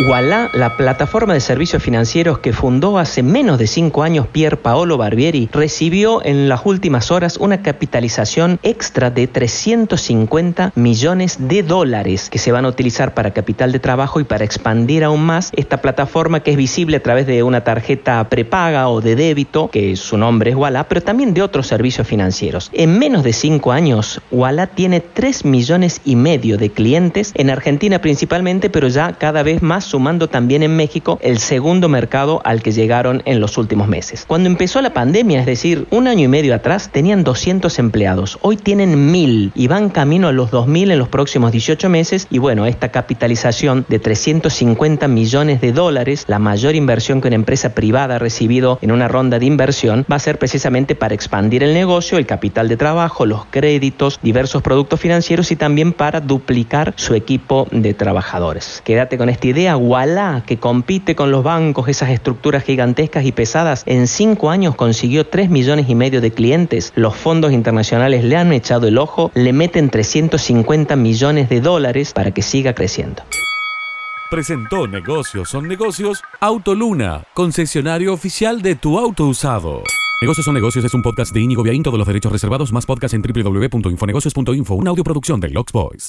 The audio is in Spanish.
Walla, la plataforma de servicios financieros que fundó hace menos de cinco años Pier Paolo Barbieri, recibió en las últimas horas una capitalización extra de 350 millones de dólares que se van a utilizar para capital de trabajo y para expandir aún más esta plataforma que es visible a través de una tarjeta prepaga o de débito, que su nombre es Walla, pero también de otros servicios financieros. En menos de cinco años, Walla tiene 3 millones y medio de clientes en Argentina principalmente, pero ya cada vez más sumando también en México el segundo mercado al que llegaron en los últimos meses. Cuando empezó la pandemia, es decir, un año y medio atrás, tenían 200 empleados. Hoy tienen 1000 y van camino a los 2000 en los próximos 18 meses. Y bueno, esta capitalización de 350 millones de dólares, la mayor inversión que una empresa privada ha recibido en una ronda de inversión, va a ser precisamente para expandir el negocio, el capital de trabajo, los créditos, diversos productos financieros y también para duplicar su equipo de trabajadores. Quédate con esta idea Walla, que compite con los bancos, esas estructuras gigantescas y pesadas, en cinco años consiguió 3 millones y medio de clientes. Los fondos internacionales le han echado el ojo, le meten 350 millones de dólares para que siga creciendo. Presentó Negocios son negocios Autoluna, concesionario oficial de tu auto usado. Negocios son negocios es un podcast de Íñigo Viaín, todos los derechos reservados, más podcast en www.infonegocios.info, una audioproducción de Lux Boys.